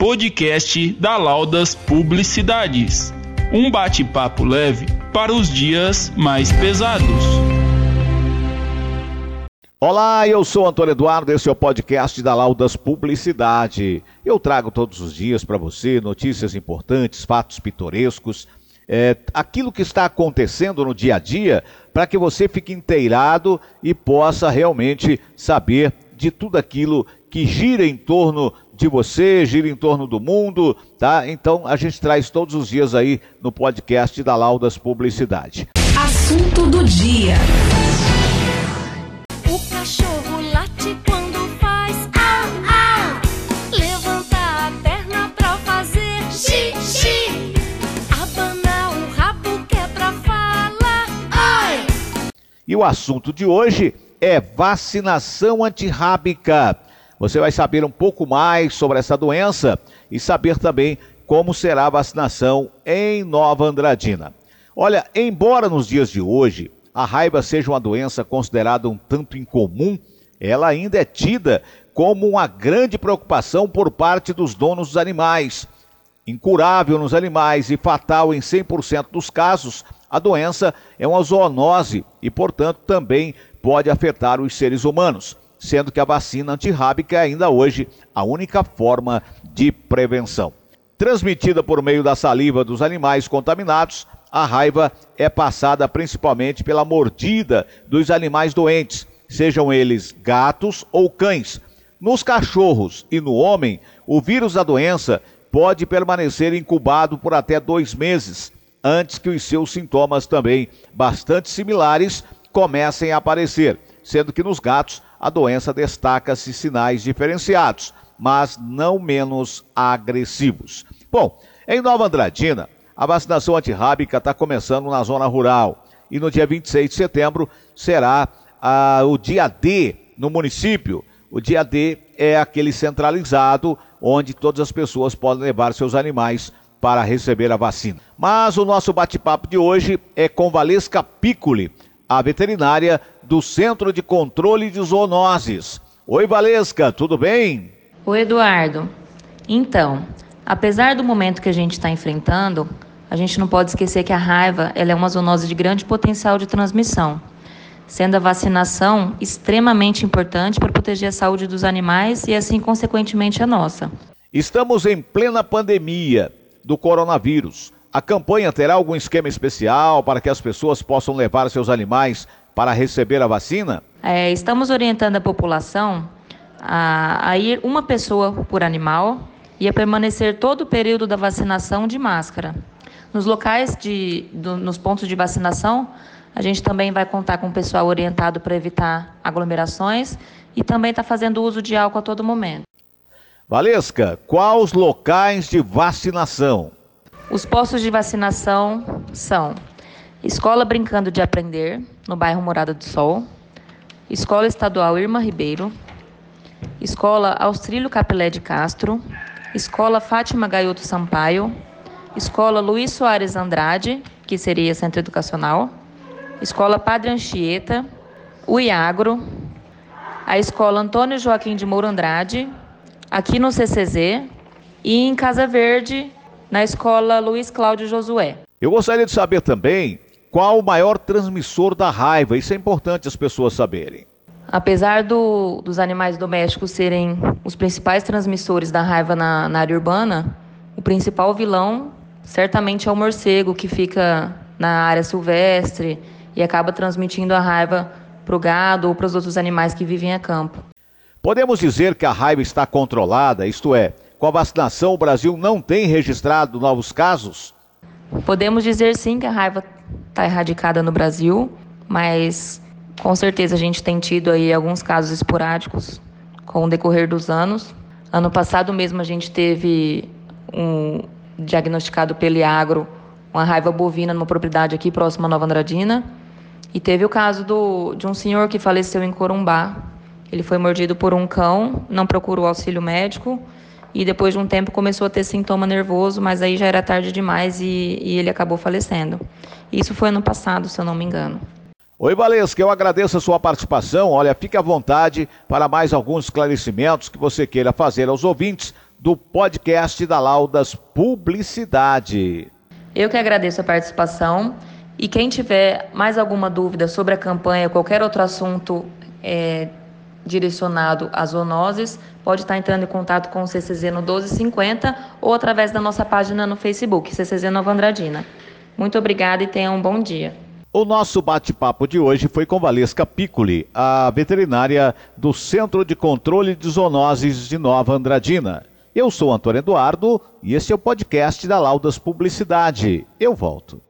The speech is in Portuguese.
podcast da Laudas Publicidades. Um bate-papo leve para os dias mais pesados. Olá, eu sou Antônio Eduardo, esse é o podcast da Laudas Publicidade. Eu trago todos os dias para você notícias importantes, fatos pitorescos, é, aquilo que está acontecendo no dia a dia, para que você fique inteirado e possa realmente saber de tudo aquilo que gira em torno de você, gira em torno do mundo, tá? Então a gente traz todos os dias aí no podcast da Laudas Publicidade. Assunto do dia. O cachorro late quando faz au, au. Levanta a perna pra fazer xixi. Abana o rabo que é pra falar. E o assunto de hoje é vacinação antirrábica. Você vai saber um pouco mais sobre essa doença e saber também como será a vacinação em Nova Andradina. Olha, embora nos dias de hoje a raiva seja uma doença considerada um tanto incomum, ela ainda é tida como uma grande preocupação por parte dos donos dos animais. Incurável nos animais e fatal em 100% dos casos, a doença é uma zoonose e, portanto, também pode afetar os seres humanos sendo que a vacina antirrábica é ainda hoje a única forma de prevenção. Transmitida por meio da saliva dos animais contaminados, a raiva é passada principalmente pela mordida dos animais doentes, sejam eles gatos ou cães. Nos cachorros e no homem, o vírus da doença pode permanecer incubado por até dois meses, antes que os seus sintomas também bastante similares comecem a aparecer, sendo que nos gatos a doença destaca-se sinais diferenciados, mas não menos agressivos. Bom, em Nova Andradina, a vacinação antirrábica está começando na zona rural e no dia 26 de setembro será ah, o dia D no município. O dia D é aquele centralizado onde todas as pessoas podem levar seus animais para receber a vacina. Mas o nosso bate-papo de hoje é com Valesca Piccoli, a veterinária do Centro de Controle de Zoonoses. Oi, Valesca, tudo bem? Oi, Eduardo. Então, apesar do momento que a gente está enfrentando, a gente não pode esquecer que a raiva ela é uma zoonose de grande potencial de transmissão, sendo a vacinação extremamente importante para proteger a saúde dos animais e, assim, consequentemente, a nossa. Estamos em plena pandemia do coronavírus. A campanha terá algum esquema especial para que as pessoas possam levar seus animais para receber a vacina? É, estamos orientando a população a, a, ir uma pessoa por animal e a permanecer todo o período da vacinação de máscara. Nos locais de, do, nos pontos de vacinação, a gente também vai contar com o pessoal orientado para evitar aglomerações e também está fazendo uso de álcool a todo momento. Valesca, quais locais de vacinação? Os postos de vacinação são Escola Brincando de Aprender, no bairro Morada do Sol, Escola Estadual Irma Ribeiro, Escola Austrílio Capilé de Castro, Escola Fátima Gaioto Sampaio, Escola Luiz Soares Andrade, que seria Centro Educacional, Escola Padre Anchieta, o Iagro, a Escola Antônio Joaquim de Moura Andrade, aqui no CCZ e em Casa Verde, na escola Luiz Cláudio Josué. Eu gostaria de saber também qual o maior transmissor da raiva. Isso é importante as pessoas saberem. Apesar do, dos animais domésticos serem os principais transmissores da raiva na, na área urbana, o principal vilão certamente é o morcego, que fica na área silvestre e acaba transmitindo a raiva para o gado ou para os outros animais que vivem a campo. Podemos dizer que a raiva está controlada, isto é, com a vacinação, o Brasil não tem registrado novos casos? Podemos dizer sim que a raiva está erradicada no Brasil, mas com certeza a gente tem tido aí alguns casos esporádicos com o decorrer dos anos. Ano passado mesmo a gente teve um diagnosticado pelo Iagro uma raiva bovina numa propriedade aqui próxima a Nova Andradina. E teve o caso do, de um senhor que faleceu em Corumbá. Ele foi mordido por um cão, não procurou auxílio médico e depois de um tempo começou a ter sintoma nervoso, mas aí já era tarde demais e, e ele acabou falecendo. Isso foi ano passado, se eu não me engano. Oi, Valesca, eu agradeço a sua participação. Olha, fique à vontade para mais alguns esclarecimentos que você queira fazer aos ouvintes. do podcast da Laudas Publicidade. Eu que agradeço a participação e quem tiver mais alguma dúvida sobre a campanha, qualquer outro assunto é, direcionado às zoonoses, pode estar entrando em contato com o CCZ no 1250 ou através da nossa página no Facebook, CCZ Nova Andradina. Muito obrigada e tenha um bom dia. O nosso bate-papo de hoje foi com Valesca Piccoli, a veterinária do Centro de Controle de Zoonoses de Nova Andradina. Eu sou Antônio Eduardo e esse é o podcast da Laudas Publicidade. Eu volto.